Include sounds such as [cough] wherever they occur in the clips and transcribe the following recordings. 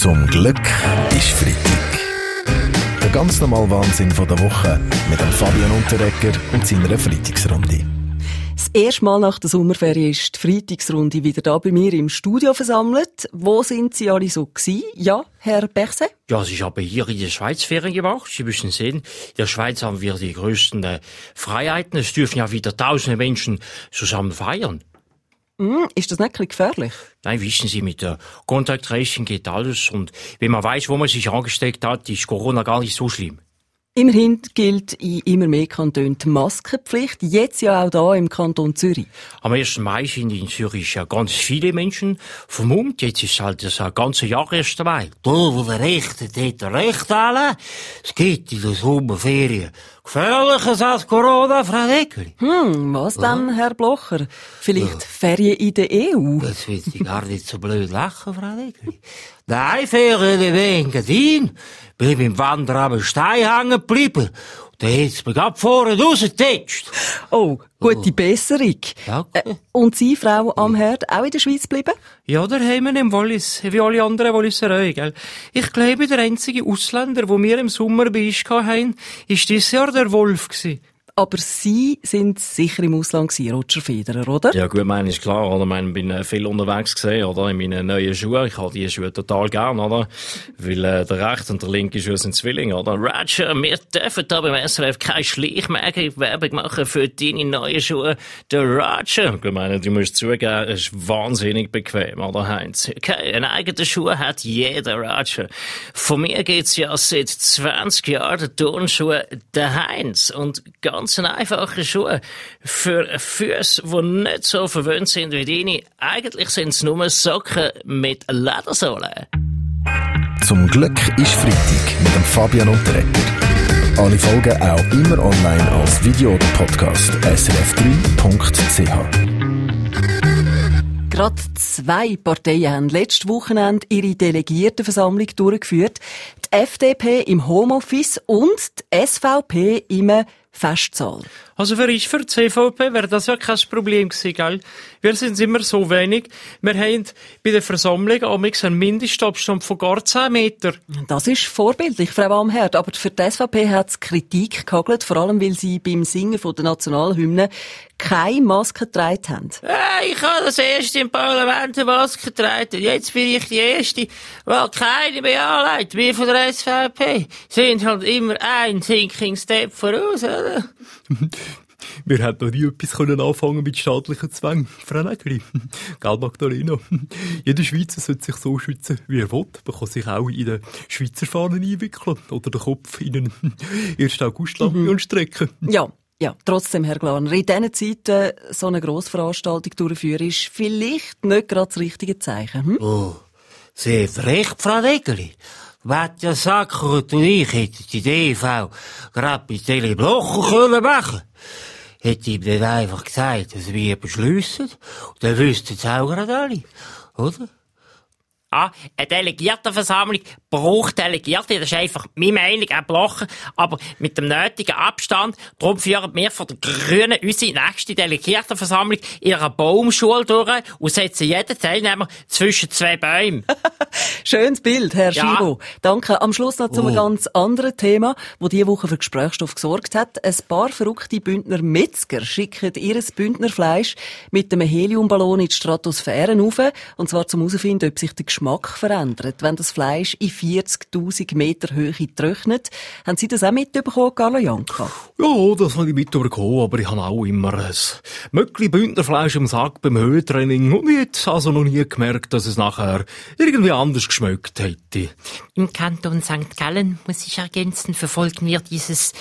Zum Glück ist Freitag. Der ganz normale Wahnsinn von der Woche mit dem Fabian Unterrecker und seiner Freitagsrunde. Das erste Mal nach der Sommerferien ist die Freitagsrunde wieder da bei mir im Studio versammelt. Wo sind Sie alle so gewesen? Ja, Herr Berset? Ja, ich habe hier in der Schweiz Ferien gemacht. Sie müssen sehen, in der Schweiz haben wir die größten äh, Freiheiten. Es dürfen ja wieder tausende Menschen zusammen feiern. Mm, ist das nicht ein gefährlich? Nein, wissen Sie, mit der Contact Tracing geht alles. Und wenn man weiß, wo man sich angesteckt hat, ist Corona gar nicht so schlimm. Immerhin gilt in immer mehr Kantonen die Maskenpflicht, jetzt ja auch da im Kanton Zürich. Am 1. Mai sind in Zürich ja ganz viele Menschen vermummt. Jetzt ist halt das ganze Jahr erst dabei. Da, wo der Recht hat, hat der Recht alle. Es geht in der Sommerferien gefährlicher als Corona, Frau Deckeli. Hm, was denn, Herr Blocher? Vielleicht Ferien in der EU? Das wird Sie gar nicht so blöd lachen, Frau Deckeli. Nein, Ferien in Engadin. Bin im Wandern am Stein hängen geblieben. Dann hat's mir grad vorne rausgetetscht. Oh, gute Besserung. Danke. Äh, und Sie, Frau am Herd, auch in der Schweiz geblieben? Ja, daheim im Wallis, wie alle anderen Walliserei, gell. Ich glaube, der einzige Ausländer, wo wir im Sommer bei uns hatten, ist dieses Jahr der Wolf gewesen. Aber Sie sind sicher im Ausland gewesen, Roger Federer, oder? Ja gut, meine ist klar, oder? Ich bin äh, viel unterwegs gesehen, oder? In meinen neuen Schuhen. Ich habe die Schuhe total gern, oder? Weil äh, der rechte und der linke Schuh sind Zwillinge, oder? Roger, wir dürfen da beim SRF keine Schleichwerbung machen für deine neuen Schuhe. Der Roger, ich meine, du musst zugeben, ist wahnsinnig bequem, oder Heinz? Okay, einen eigenen Schuh hat jeder Roger. Von mir geht's ja seit 20 Jahren der Turnschuh der Heinz. Und ganz ein einfacher Schuh für Füße, die nicht so verwöhnt sind wie deine. Eigentlich sind es nur Socken mit Ledersohle. Zum Glück ist Freitag mit dem Fabian Unterrecker. Alle Folgen auch immer online als Video oder Podcast srf3.ch. Gerade zwei Parteien haben letztes Wochenende ihre Delegiertenversammlung durchgeführt. Die FDP im Homeoffice und die SVP im Festsaal. Also für ich, für die CVP wäre das ja kein Problem gewesen, gell? Wir sind immer so wenig. Wir haben bei der Versammlung amigs einen Mindestabstand von gar 10 Meter. Das ist vorbildlich, Frau Amherd. Aber für die SVP hat es Kritik gehagelt, vor allem weil sie beim Singen von der Nationalhymne keine Maske getragen haben. Äh, ich habe das erste im Parlament eine Maske getragen. Jetzt bin ich die Erste, weil keine mehr anlegt, wie von der SVP. Sind halt immer ein Thinking Step voraus, oder? [laughs] Wir hätten noch nie etwas können anfangen mit staatlichen Zwängen. Frau Nägeli. [laughs] Gell, Magdalena? [laughs] Jeder Schweizer sollte sich so schützen, wie er will. Man kann sich auch in den Schweizer Fahnen einwickeln oder den Kopf in einen 1. August-Lampion Mhm. strecken. Ja, ja, trotzdem, Herr Glaner, in diesen Zeiten so eine Grossveranstaltung durchführen, ist vielleicht nicht gerade das richtige Zeichen. Hm? Oh, Sie hat recht, Frau Deggeli. Sackert und ich hätten die DV gerade bei Tele Blocher können machen. Hätte ihm dann einfach gesagt, dass wir. Und dann wüssten es auch gerade alle. Oder? Ah, eine Delegiertenversammlung braucht Delegierte, das ist einfach meine Meinung, auch Blocher, aber mit dem nötigen Abstand. Darum führen wir von der Grünen unsere nächste Delegiertenversammlung in einer Baumschule durch und setzen jeden Teilnehmer zwischen zwei Bäumen. [laughs] Schönes Bild, Herr Ja. Schiro. Danke. Am Schluss noch zu einem Oh. ganz anderen Thema, wo diese Woche für Gesprächsstoff gesorgt hat. Ein paar verrückte Bündner Metzger schicken ihr Bündnerfleisch mit einem Heliumballon in die Stratosphäre rauf, und zwar zum herausfinden, ob sich der Geschmack verändert, wenn das Fleisch in 40.000 Meter Höhe trocknet. Haben Sie das auch mitbekommen, Carlo Janka? Ja, das habe ich mitbekommen, aber ich habe auch immer ein Möckli Bündnerfleisch im Sack beim Höhentraining und ich hätte also noch nie gemerkt, dass es nachher irgendwie anders geschmeckt hätte. Im Kanton St. Gallen, muss ich ergänzen, verfolgen wir dieses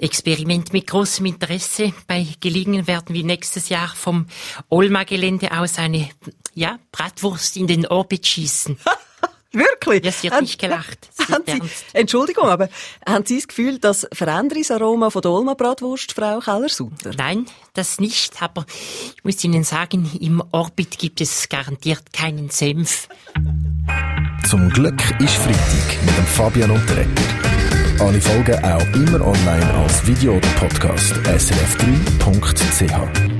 Experiment mit großem Interesse. Bei Gelegenheit werden wir nächstes Jahr vom Olma-Gelände aus eine, ja, Bratwurst in den Orbit schießen. [laughs] Wirklich? Ja, sie hat Haben- nicht gelacht. [laughs] Sie. Entschuldigung, aber haben Sie das Gefühl, das Veränderungsaroma von der Olma Bratwurst, Frau Keller-Sutter? Nein, das nicht, aber ich muss Ihnen sagen, im Orbit gibt es garantiert keinen Senf. Zum Glück ist Freitag mit dem Fabian Unterrecker. Alle Folgen auch immer online als Video oder Podcast srf3.ch.